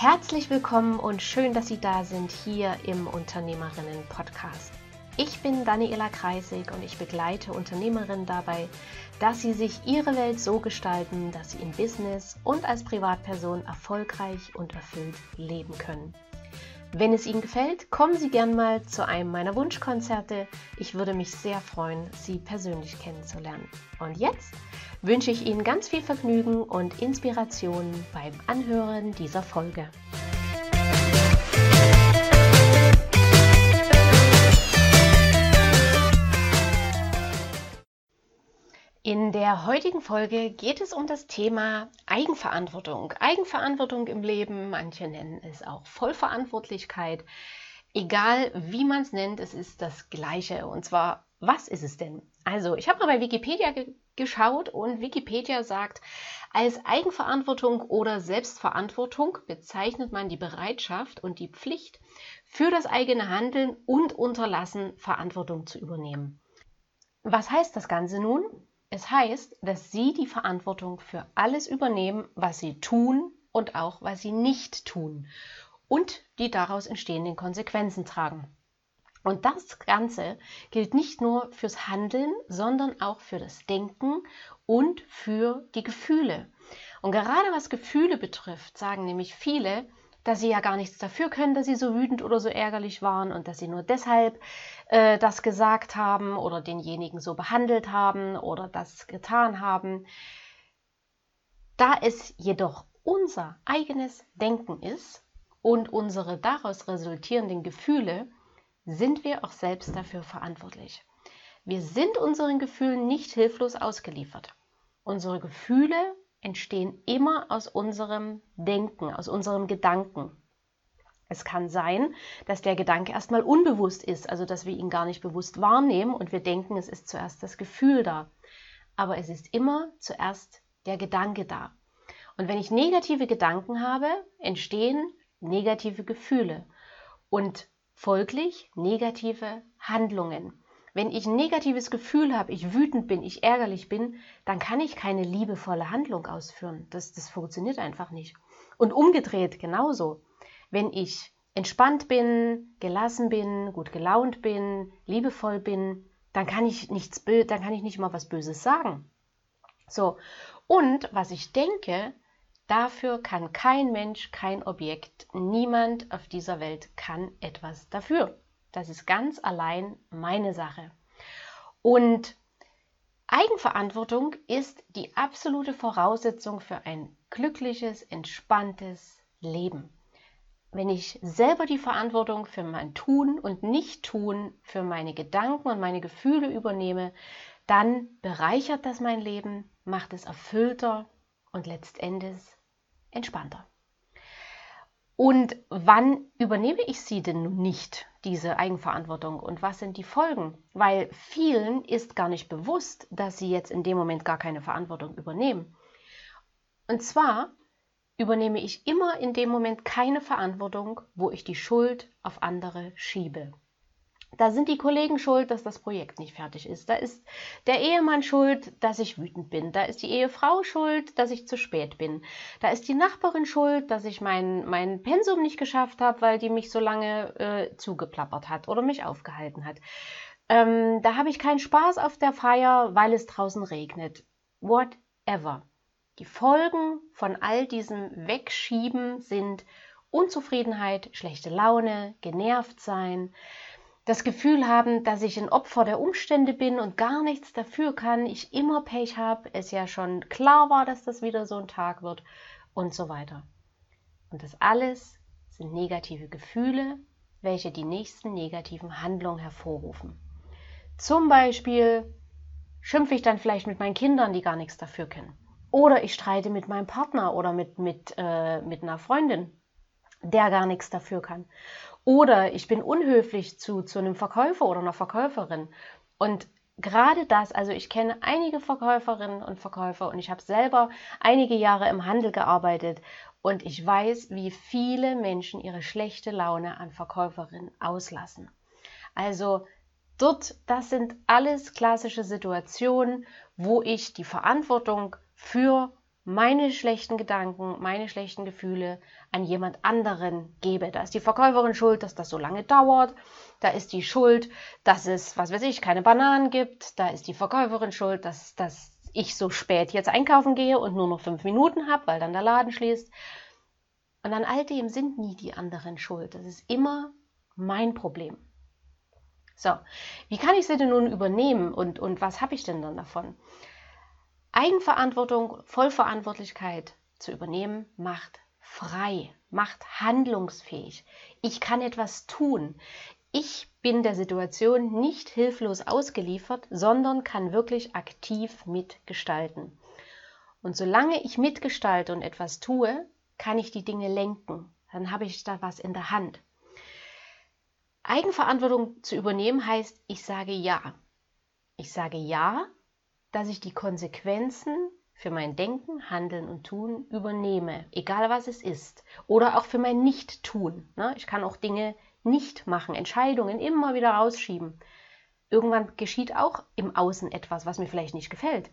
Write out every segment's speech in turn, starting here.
Herzlich willkommen und schön, dass Sie da sind hier im Unternehmerinnen-Podcast. Ich bin Daniela Kreisig und ich begleite Unternehmerinnen dabei, dass sie sich ihre Welt so gestalten, dass sie im Business und als Privatperson erfolgreich und erfüllt leben können. Wenn es Ihnen gefällt, kommen Sie gern mal zu einem meiner Wunschkonzerte. Ich würde mich sehr freuen, Sie persönlich kennenzulernen. Und jetzt wünsche ich Ihnen ganz viel Vergnügen und Inspiration beim Anhören dieser Folge. In der heutigen Folge geht es um das Thema Eigenverantwortung. Eigenverantwortung im Leben, manche nennen es auch Vollverantwortlichkeit. Egal wie man es nennt, es ist das Gleiche. Und zwar, was ist es denn? Also, ich habe mal bei Wikipedia ge geschaut und Wikipedia sagt, als Eigenverantwortung oder Selbstverantwortung bezeichnet man die Bereitschaft und die Pflicht, für das eigene Handeln und Unterlassen Verantwortung zu übernehmen. Was heißt das Ganze nun? Es heißt, dass Sie die Verantwortung für alles übernehmen, was Sie tun und auch was Sie nicht tun und die daraus entstehenden Konsequenzen tragen. Und das Ganze gilt nicht nur fürs Handeln, sondern auch für das Denken und für die Gefühle. Und gerade was Gefühle betrifft, sagen nämlich viele, dass sie ja gar nichts dafür können, dass sie so wütend oder so ärgerlich waren und dass sie nur deshalb äh, das gesagt haben oder denjenigen so behandelt haben oder das getan haben. Da es jedoch unser eigenes Denken ist und unsere daraus resultierenden Gefühle, sind wir auch selbst dafür verantwortlich. Wir sind unseren Gefühlen nicht hilflos ausgeliefert. Unsere Gefühle entstehen immer aus unserem Denken, aus unserem Gedanken. Es kann sein, dass der Gedanke erstmal unbewusst ist, also dass wir ihn gar nicht bewusst wahrnehmen und wir denken, es ist zuerst das Gefühl da. Aber es ist immer zuerst der Gedanke da. Und wenn ich negative Gedanken habe, entstehen negative Gefühle und folglich negative Handlungen. Wenn ich ein negatives Gefühl habe, ich wütend bin, ich ärgerlich bin, dann kann ich keine liebevolle Handlung ausführen. Das, das funktioniert einfach nicht. Und umgedreht genauso. Wenn ich entspannt bin, gelassen bin, gut gelaunt bin, liebevoll bin, dann kann ich nichts dann kann ich nicht mal was Böses sagen. So. Und was ich denke, dafür kann kein Mensch, kein Objekt, niemand auf dieser Welt kann etwas dafür. Das ist ganz allein meine Sache. Und Eigenverantwortung ist die absolute Voraussetzung für ein glückliches, entspanntes Leben. Wenn ich selber die Verantwortung für mein Tun und Nicht-Tun, für meine Gedanken und meine Gefühle übernehme, dann bereichert das mein Leben, macht es erfüllter und letztendlich entspannter. Und wann übernehme ich sie denn nicht, diese Eigenverantwortung? Und was sind die Folgen? Weil vielen ist gar nicht bewusst, dass sie jetzt in dem Moment gar keine Verantwortung übernehmen. Und zwar übernehme ich immer in dem Moment keine Verantwortung, wo ich die Schuld auf andere schiebe. Da sind die Kollegen schuld, dass das Projekt nicht fertig ist. Da ist der Ehemann schuld, dass ich wütend bin. Da ist die Ehefrau schuld, dass ich zu spät bin. Da ist die Nachbarin schuld, dass ich mein, mein Pensum nicht geschafft habe, weil die mich so lange äh, zugeplappert hat oder mich aufgehalten hat. Ähm, da habe ich keinen Spaß auf der Feier, weil es draußen regnet. Whatever. Die Folgen von all diesem Wegschieben sind Unzufriedenheit, schlechte Laune, genervt sein, das Gefühl haben, dass ich ein Opfer der Umstände bin und gar nichts dafür kann, ich immer Pech habe, es ja schon klar war, dass das wieder so ein Tag wird und so weiter. Und das alles sind negative Gefühle, welche die nächsten negativen Handlungen hervorrufen. Zum Beispiel schimpfe ich dann vielleicht mit meinen Kindern, die gar nichts dafür können. Oder ich streite mit meinem Partner oder mit, mit, äh, mit einer Freundin, der gar nichts dafür kann. Oder ich bin unhöflich zu, zu einem Verkäufer oder einer Verkäuferin. Und gerade das, also ich kenne einige Verkäuferinnen und Verkäufer und ich habe selber einige Jahre im Handel gearbeitet und ich weiß, wie viele Menschen ihre schlechte Laune an Verkäuferinnen auslassen. Also dort, das sind alles klassische Situationen, wo ich die Verantwortung für meine schlechten Gedanken, meine schlechten Gefühle an jemand anderen gebe. Da ist die Verkäuferin schuld, dass das so lange dauert. Da ist die Schuld, dass es, was weiß ich, keine Bananen gibt. Da ist die Verkäuferin schuld, dass, dass ich so spät jetzt einkaufen gehe und nur noch fünf Minuten habe, weil dann der Laden schließt. Und an all dem sind nie die anderen schuld. Das ist immer mein Problem. So, wie kann ich sie denn nun übernehmen und, und was habe ich denn dann davon? Eigenverantwortung, Vollverantwortlichkeit zu übernehmen, macht frei, macht handlungsfähig. Ich kann etwas tun. Ich bin der Situation nicht hilflos ausgeliefert, sondern kann wirklich aktiv mitgestalten. Und solange ich mitgestalte und etwas tue, kann ich die Dinge lenken. Dann habe ich da was in der Hand. Eigenverantwortung zu übernehmen heißt, ich sage ja. Ich sage ja, dass ich die Konsequenzen für mein Denken, Handeln und Tun übernehme, egal was es ist. Oder auch für mein Nicht-Tun. Ne? Ich kann auch Dinge nicht machen, Entscheidungen immer wieder rausschieben. Irgendwann geschieht auch im Außen etwas, was mir vielleicht nicht gefällt.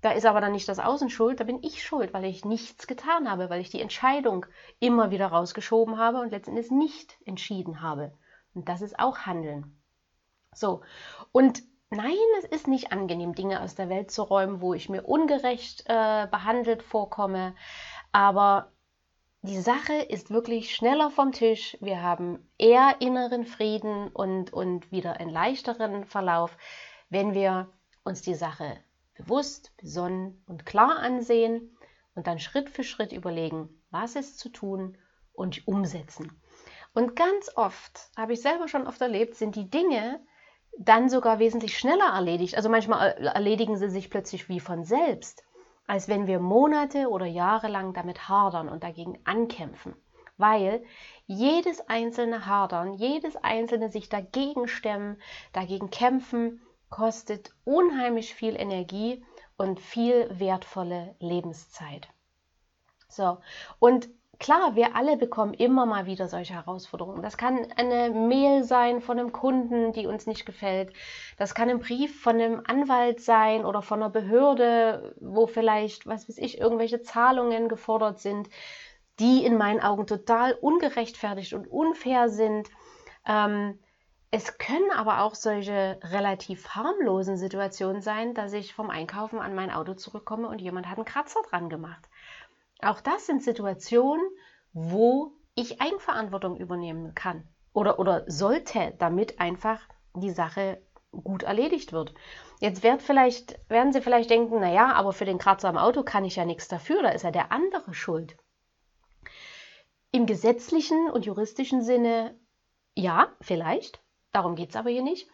Da ist aber dann nicht das Außen schuld, da bin ich schuld, weil ich nichts getan habe, weil ich die Entscheidung immer wieder rausgeschoben habe und letztendlich nicht entschieden habe. Und das ist auch Handeln. So, und nein, es ist nicht angenehm, Dinge aus der Welt zu räumen, wo ich mir ungerecht äh, behandelt vorkomme, aber die Sache ist wirklich schneller vom Tisch. Wir haben eher inneren Frieden und, und wieder einen leichteren Verlauf, wenn wir uns die Sache bewusst, besonnen und klar ansehen und dann Schritt für Schritt überlegen, was ist zu tun und umsetzen. Und ganz oft, habe ich selber schon oft erlebt, sind die Dinge dann sogar wesentlich schneller erledigt. Also manchmal erledigen sie sich plötzlich wie von selbst als wenn wir Monate oder Jahre lang damit hadern und dagegen ankämpfen. Weil jedes einzelne Hadern, jedes einzelne sich dagegen stemmen, dagegen kämpfen, kostet unheimlich viel Energie und viel wertvolle Lebenszeit. So, und Klar, wir alle bekommen immer mal wieder solche Herausforderungen. Das kann eine Mail sein von einem Kunden, die uns nicht gefällt. Das kann ein Brief von einem Anwalt sein oder von einer Behörde, wo vielleicht, was weiß ich, irgendwelche Zahlungen gefordert sind, die in meinen Augen total ungerechtfertigt und unfair sind. Ähm, es können aber auch solche relativ harmlosen Situationen sein, dass ich vom Einkaufen an mein Auto zurückkomme und jemand hat einen Kratzer dran gemacht. Auch das sind Situationen, wo ich Eigenverantwortung übernehmen kann oder, oder sollte, damit einfach die Sache gut erledigt wird. Jetzt wird vielleicht, werden Sie vielleicht denken, naja, aber für den Kratzer am Auto kann ich ja nichts dafür, da ist ja der andere schuld. Im gesetzlichen und juristischen Sinne ja, vielleicht, darum geht es aber hier nicht.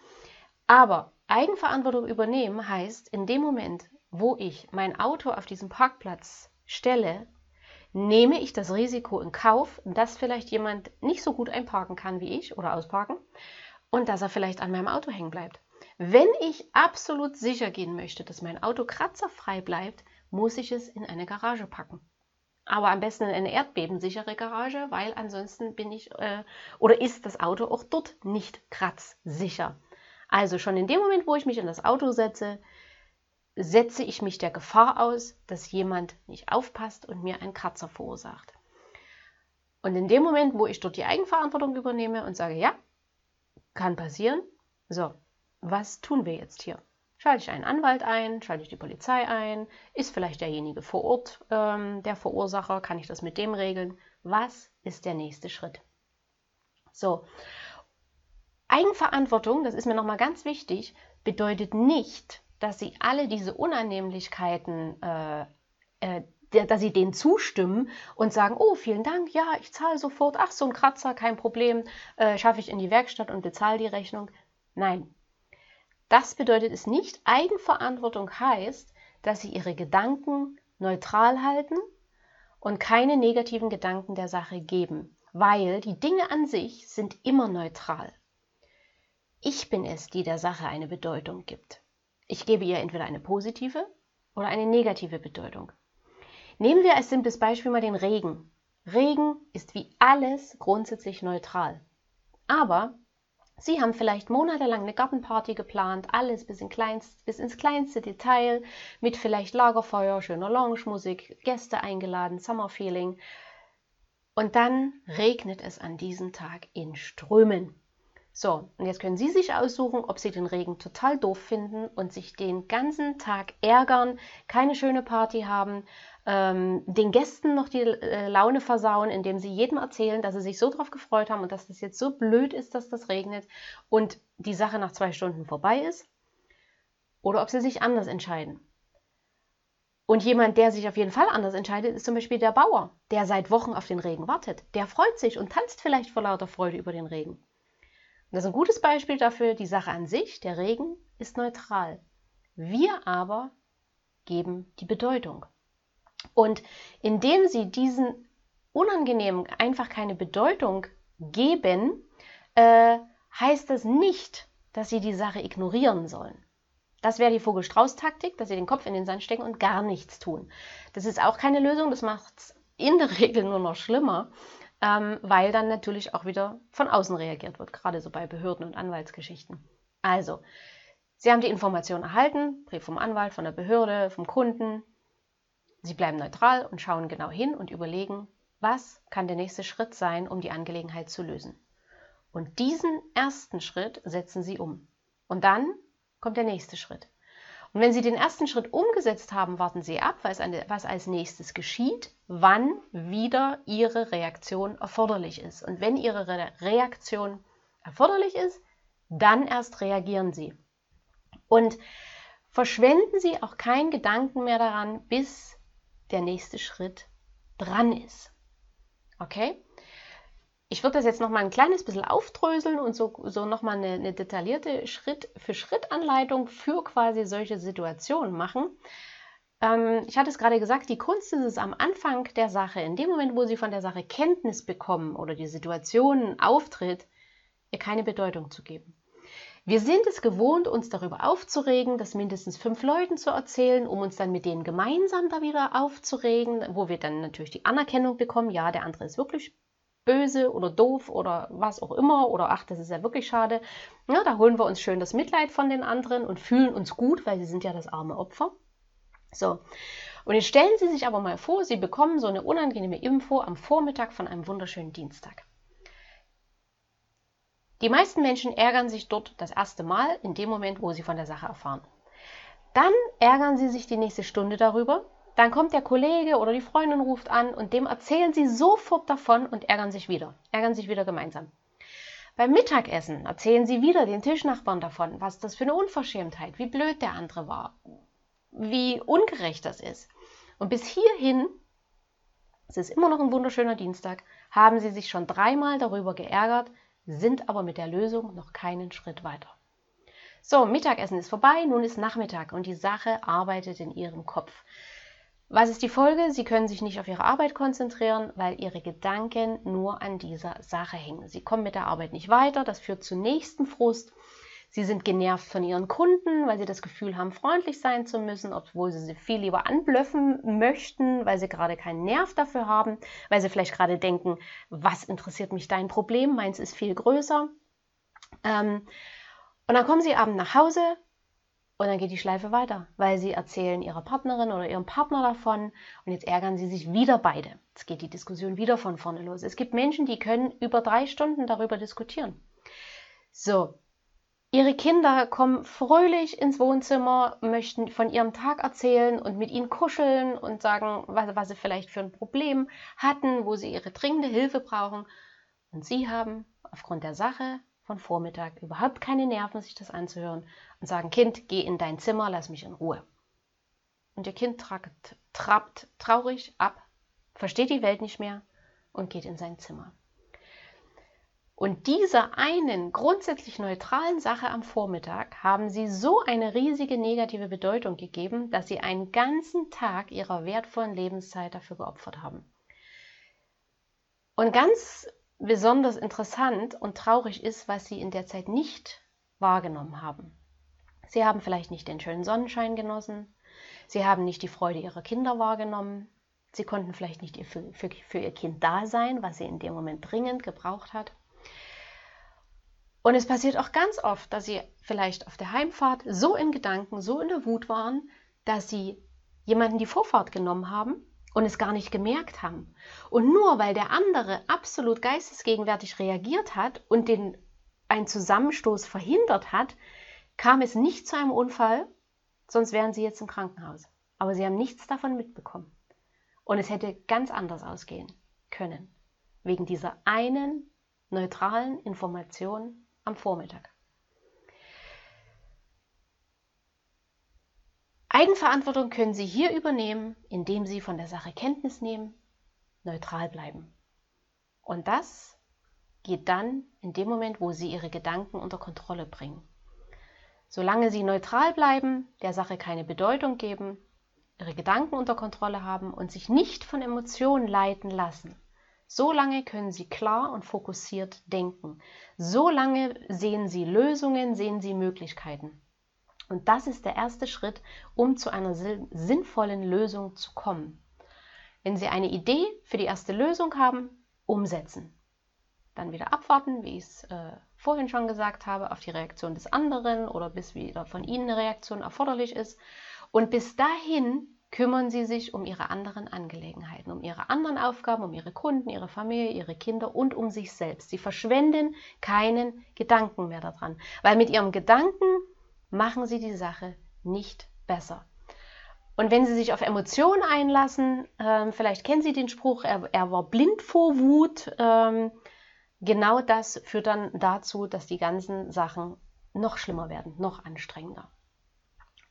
Aber Eigenverantwortung übernehmen heißt, in dem Moment, wo ich mein Auto auf diesem Parkplatz stelle nehme ich das Risiko in Kauf, dass vielleicht jemand nicht so gut einparken kann wie ich oder ausparken und dass er vielleicht an meinem Auto hängen bleibt. Wenn ich absolut sicher gehen möchte, dass mein Auto kratzerfrei bleibt, muss ich es in eine Garage packen. Aber am besten in eine erdbebensichere Garage, weil ansonsten bin ich äh, oder ist das Auto auch dort nicht kratzsicher. Also schon in dem Moment, wo ich mich in das Auto setze, setze ich mich der Gefahr aus, dass jemand nicht aufpasst und mir einen Kratzer verursacht. Und in dem Moment, wo ich dort die Eigenverantwortung übernehme und sage, ja, kann passieren, so, was tun wir jetzt hier? Schalte ich einen Anwalt ein, schalte ich die Polizei ein, ist vielleicht derjenige vor Ort ähm, der Verursacher, kann ich das mit dem regeln? Was ist der nächste Schritt? So, Eigenverantwortung, das ist mir nochmal ganz wichtig, bedeutet nicht, dass sie alle diese Unannehmlichkeiten, äh, äh, dass sie denen zustimmen und sagen, oh, vielen Dank, ja, ich zahle sofort, ach, so ein Kratzer, kein Problem, äh, schaffe ich in die Werkstatt und bezahle die Rechnung. Nein, das bedeutet es nicht. Eigenverantwortung heißt, dass sie ihre Gedanken neutral halten und keine negativen Gedanken der Sache geben, weil die Dinge an sich sind immer neutral. Ich bin es, die der Sache eine Bedeutung gibt. Ich gebe ihr entweder eine positive oder eine negative Bedeutung. Nehmen wir als simples Beispiel mal den Regen. Regen ist wie alles grundsätzlich neutral. Aber Sie haben vielleicht monatelang eine Gartenparty geplant, alles bis, in kleinst, bis ins kleinste Detail, mit vielleicht Lagerfeuer, schöner Lounge-Musik, Gäste eingeladen, Summerfeeling. Und dann regnet es an diesem Tag in Strömen. So, und jetzt können Sie sich aussuchen, ob Sie den Regen total doof finden und sich den ganzen Tag ärgern, keine schöne Party haben, ähm, den Gästen noch die äh, Laune versauen, indem sie jedem erzählen, dass sie sich so drauf gefreut haben und dass das jetzt so blöd ist, dass das regnet und die Sache nach zwei Stunden vorbei ist. Oder ob sie sich anders entscheiden. Und jemand, der sich auf jeden Fall anders entscheidet, ist zum Beispiel der Bauer, der seit Wochen auf den Regen wartet. Der freut sich und tanzt vielleicht vor lauter Freude über den Regen. Das ist ein gutes Beispiel dafür, die Sache an sich, der Regen, ist neutral. Wir aber geben die Bedeutung. Und indem sie diesen unangenehmen einfach keine Bedeutung geben, äh, heißt das nicht, dass sie die Sache ignorieren sollen. Das wäre die Vogel-Strauß-Taktik, dass sie den Kopf in den Sand stecken und gar nichts tun. Das ist auch keine Lösung, das macht es in der Regel nur noch schlimmer ähm, weil dann natürlich auch wieder von außen reagiert wird, gerade so bei Behörden und Anwaltsgeschichten. Also, Sie haben die Information erhalten, Brief vom Anwalt, von der Behörde, vom Kunden. Sie bleiben neutral und schauen genau hin und überlegen, was kann der nächste Schritt sein, um die Angelegenheit zu lösen. Und diesen ersten Schritt setzen Sie um. Und dann kommt der nächste Schritt. Und wenn Sie den ersten Schritt umgesetzt haben, warten Sie ab, was, als nächstes geschieht, wann wieder Ihre Reaktion erforderlich ist. Und wenn Ihre Reaktion erforderlich ist, dann erst reagieren Sie. Und verschwenden Sie auch keinen Gedanken mehr daran, bis der nächste Schritt dran ist. Okay? Ich würde das jetzt noch mal ein kleines bisschen aufdröseln und so, so noch mal eine, eine detaillierte Schritt-für-Schritt-Anleitung für quasi solche Situationen machen. Ähm, ich hatte es gerade gesagt, die Kunst ist es am Anfang der Sache, in dem Moment, wo Sie von der Sache Kenntnis bekommen oder die Situation auftritt, ihr keine Bedeutung zu geben. Wir sind es gewohnt, uns darüber aufzuregen, das mindestens fünf Leuten zu erzählen, um uns dann mit denen gemeinsam da wieder aufzuregen, wo wir dann natürlich die Anerkennung bekommen, ja, der andere ist wirklich böse oder doof oder was auch immer oder ach, das ist ja wirklich schade. Ja, da holen wir uns schön das Mitleid von den anderen und fühlen uns gut, weil sie sind ja das arme Opfer. So. Und jetzt stellen Sie sich aber mal vor, Sie bekommen so eine unangenehme Info am Vormittag von einem wunderschönen Dienstag. Die meisten Menschen ärgern sich dort das erste Mal in dem Moment, wo sie von der Sache erfahren. Dann ärgern sie sich die nächste Stunde darüber, dann kommt der Kollege oder die Freundin ruft an und dem erzählen sie sofort davon und ärgern sich wieder, ärgern sich wieder gemeinsam. Beim Mittagessen erzählen sie wieder den Tischnachbarn davon, was das für eine Unverschämtheit, wie blöd der andere war, wie ungerecht das ist. Und bis hierhin, es ist immer noch ein wunderschöner Dienstag, haben sie sich schon dreimal darüber geärgert, sind aber mit der Lösung noch keinen Schritt weiter. So, Mittagessen ist vorbei, nun ist Nachmittag und die Sache arbeitet in ihrem Kopf. Was ist die Folge? Sie können sich nicht auf Ihre Arbeit konzentrieren, weil Ihre Gedanken nur an dieser Sache hängen. Sie kommen mit der Arbeit nicht weiter, das führt zu nächsten Frust. Sie sind genervt von Ihren Kunden, weil Sie das Gefühl haben, freundlich sein zu müssen, obwohl Sie sie viel lieber anblöffen möchten, weil Sie gerade keinen Nerv dafür haben, weil Sie vielleicht gerade denken, was interessiert mich dein Problem, meins ist viel größer. Ähm, und dann kommen Sie abends nach Hause, und dann geht die Schleife weiter, weil sie erzählen ihrer Partnerin oder ihrem Partner davon und jetzt ärgern sie sich wieder beide. Jetzt geht die Diskussion wieder von vorne los. Es gibt Menschen, die können über drei Stunden darüber diskutieren. So, ihre Kinder kommen fröhlich ins Wohnzimmer, möchten von ihrem Tag erzählen und mit ihnen kuscheln und sagen, was, was sie vielleicht für ein Problem hatten, wo sie ihre dringende Hilfe brauchen. Und sie haben aufgrund der Sache von Vormittag überhaupt keine Nerven, sich das anzuhören und sagen, Kind, geh in dein Zimmer, lass mich in Ruhe. Und ihr Kind tragt, trappt traurig ab, versteht die Welt nicht mehr und geht in sein Zimmer. Und dieser einen grundsätzlich neutralen Sache am Vormittag haben sie so eine riesige negative Bedeutung gegeben, dass sie einen ganzen Tag ihrer wertvollen Lebenszeit dafür geopfert haben. Und ganz besonders interessant und traurig ist, was sie in der Zeit nicht wahrgenommen haben. Sie haben vielleicht nicht den schönen Sonnenschein genossen, sie haben nicht die Freude ihrer Kinder wahrgenommen, sie konnten vielleicht nicht für, für, für ihr Kind da sein, was sie in dem Moment dringend gebraucht hat. Und es passiert auch ganz oft, dass sie vielleicht auf der Heimfahrt so in Gedanken, so in der Wut waren, dass sie jemanden die Vorfahrt genommen haben und es gar nicht gemerkt haben. Und nur weil der andere absolut geistesgegenwärtig reagiert hat und den einen Zusammenstoß verhindert hat, kam es nicht zu einem Unfall, sonst wären sie jetzt im Krankenhaus. Aber sie haben nichts davon mitbekommen. Und es hätte ganz anders ausgehen können, wegen dieser einen neutralen Information am Vormittag. Eigenverantwortung können Sie hier übernehmen, indem Sie von der Sache Kenntnis nehmen, neutral bleiben. Und das geht dann in dem Moment, wo Sie Ihre Gedanken unter Kontrolle bringen. Solange Sie neutral bleiben, der Sache keine Bedeutung geben, Ihre Gedanken unter Kontrolle haben und sich nicht von Emotionen leiten lassen, solange können Sie klar und fokussiert denken. Solange sehen Sie Lösungen, sehen Sie Möglichkeiten. Und das ist der erste Schritt, um zu einer sinnvollen Lösung zu kommen. Wenn Sie eine Idee für die erste Lösung haben, umsetzen. Dann wieder abwarten, wie ich es äh, vorhin schon gesagt habe, auf die Reaktion des anderen oder bis wieder von Ihnen eine Reaktion erforderlich ist. Und bis dahin kümmern Sie sich um Ihre anderen Angelegenheiten, um Ihre anderen Aufgaben, um Ihre Kunden, Ihre Familie, Ihre Kinder und um sich selbst. Sie verschwenden keinen Gedanken mehr daran, weil mit Ihrem Gedanken machen Sie die Sache nicht besser. Und wenn Sie sich auf Emotionen einlassen, ähm, vielleicht kennen Sie den Spruch, er, er war blind vor Wut, ähm, genau das führt dann dazu, dass die ganzen Sachen noch schlimmer werden, noch anstrengender.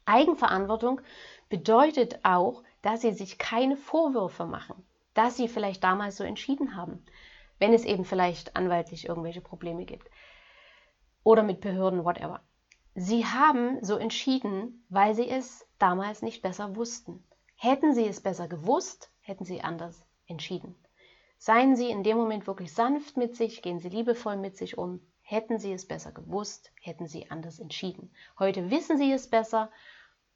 Eigenverantwortung bedeutet auch, dass Sie sich keine Vorwürfe machen, dass Sie vielleicht damals so entschieden haben, wenn es eben vielleicht anwaltlich irgendwelche Probleme gibt oder mit Behörden, whatever. Sie haben so entschieden, weil sie es damals nicht besser wussten. Hätten sie es besser gewusst, hätten sie anders entschieden. Seien Sie in dem Moment wirklich sanft mit sich, gehen Sie liebevoll mit sich um. Hätten Sie es besser gewusst, hätten Sie anders entschieden. Heute wissen Sie es besser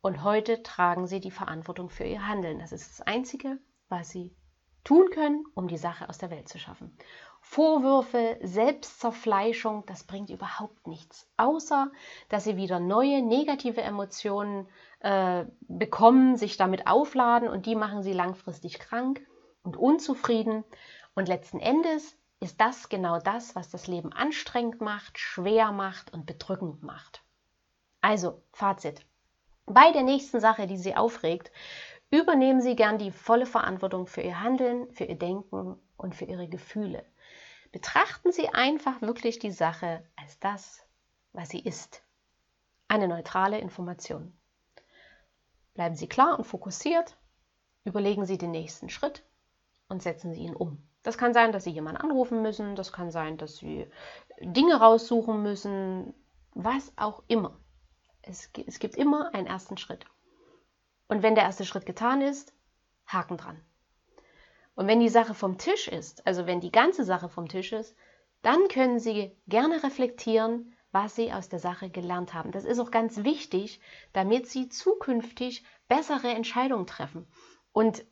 und heute tragen Sie die Verantwortung für Ihr Handeln. Das ist das Einzige, was Sie tun können, um die Sache aus der Welt zu schaffen. Vorwürfe, Selbstzerfleischung, das bringt überhaupt nichts, außer dass sie wieder neue negative Emotionen äh, bekommen, sich damit aufladen und die machen sie langfristig krank und unzufrieden. Und letzten Endes ist das genau das, was das Leben anstrengend macht, schwer macht und bedrückend macht. Also, Fazit. Bei der nächsten Sache, die Sie aufregt, übernehmen Sie gern die volle Verantwortung für Ihr Handeln, für Ihr Denken und für Ihre Gefühle. Betrachten Sie einfach wirklich die Sache als das, was sie ist. Eine neutrale Information. Bleiben Sie klar und fokussiert, überlegen Sie den nächsten Schritt und setzen Sie ihn um. Das kann sein, dass Sie jemanden anrufen müssen, das kann sein, dass Sie Dinge raussuchen müssen, was auch immer. Es, es gibt immer einen ersten Schritt. Und wenn der erste Schritt getan ist, Haken dran. Und wenn die Sache vom Tisch ist, also wenn die ganze Sache vom Tisch ist, dann können Sie gerne reflektieren, was Sie aus der Sache gelernt haben. Das ist auch ganz wichtig, damit Sie zukünftig bessere Entscheidungen treffen und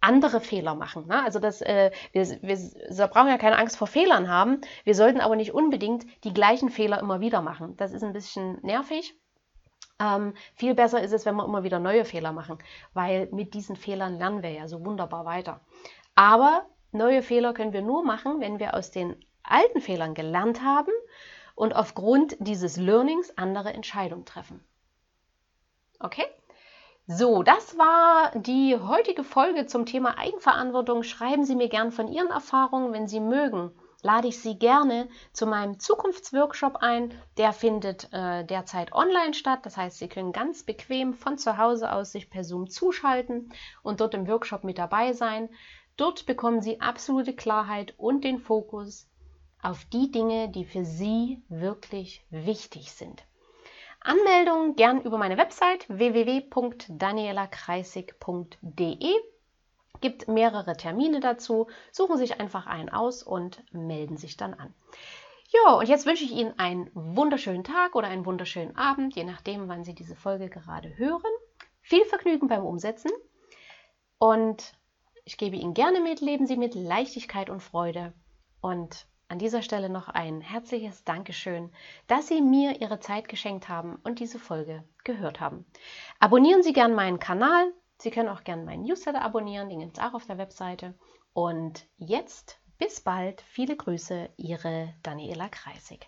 andere Fehler machen. Ne? Also das, äh, wir, wir, wir brauchen ja keine Angst vor Fehlern haben. Wir sollten aber nicht unbedingt die gleichen Fehler immer wieder machen. Das ist ein bisschen nervig. Ähm, viel besser ist es, wenn wir immer wieder neue Fehler machen, weil mit diesen Fehlern lernen wir ja so wunderbar weiter. Aber neue Fehler können wir nur machen, wenn wir aus den alten Fehlern gelernt haben und aufgrund dieses Learnings andere Entscheidungen treffen. Okay? So, das war die heutige Folge zum Thema Eigenverantwortung. Schreiben Sie mir gern von Ihren Erfahrungen, wenn Sie mögen lade ich Sie gerne zu meinem Zukunftsworkshop ein. Der findet äh, derzeit online statt. Das heißt, Sie können ganz bequem von zu Hause aus sich per Zoom zuschalten und dort im Workshop mit dabei sein. Dort bekommen Sie absolute Klarheit und den Fokus auf die Dinge, die für Sie wirklich wichtig sind. Anmeldung gern über meine Website www.danielakreisig.de gibt mehrere Termine dazu, suchen sich einfach einen aus und melden sich dann an. Ja, und jetzt wünsche ich Ihnen einen wunderschönen Tag oder einen wunderschönen Abend, je nachdem, wann Sie diese Folge gerade hören. Viel Vergnügen beim Umsetzen und ich gebe Ihnen gerne mit, leben Sie mit Leichtigkeit und Freude und an dieser Stelle noch ein herzliches Dankeschön, dass Sie mir Ihre Zeit geschenkt haben und diese Folge gehört haben. Abonnieren Sie gern meinen Kanal. Sie können auch gern meinen Newsletter abonnieren, den gibt es auch auf der Webseite. Und jetzt bis bald. Viele Grüße, Ihre Daniela Kreisig.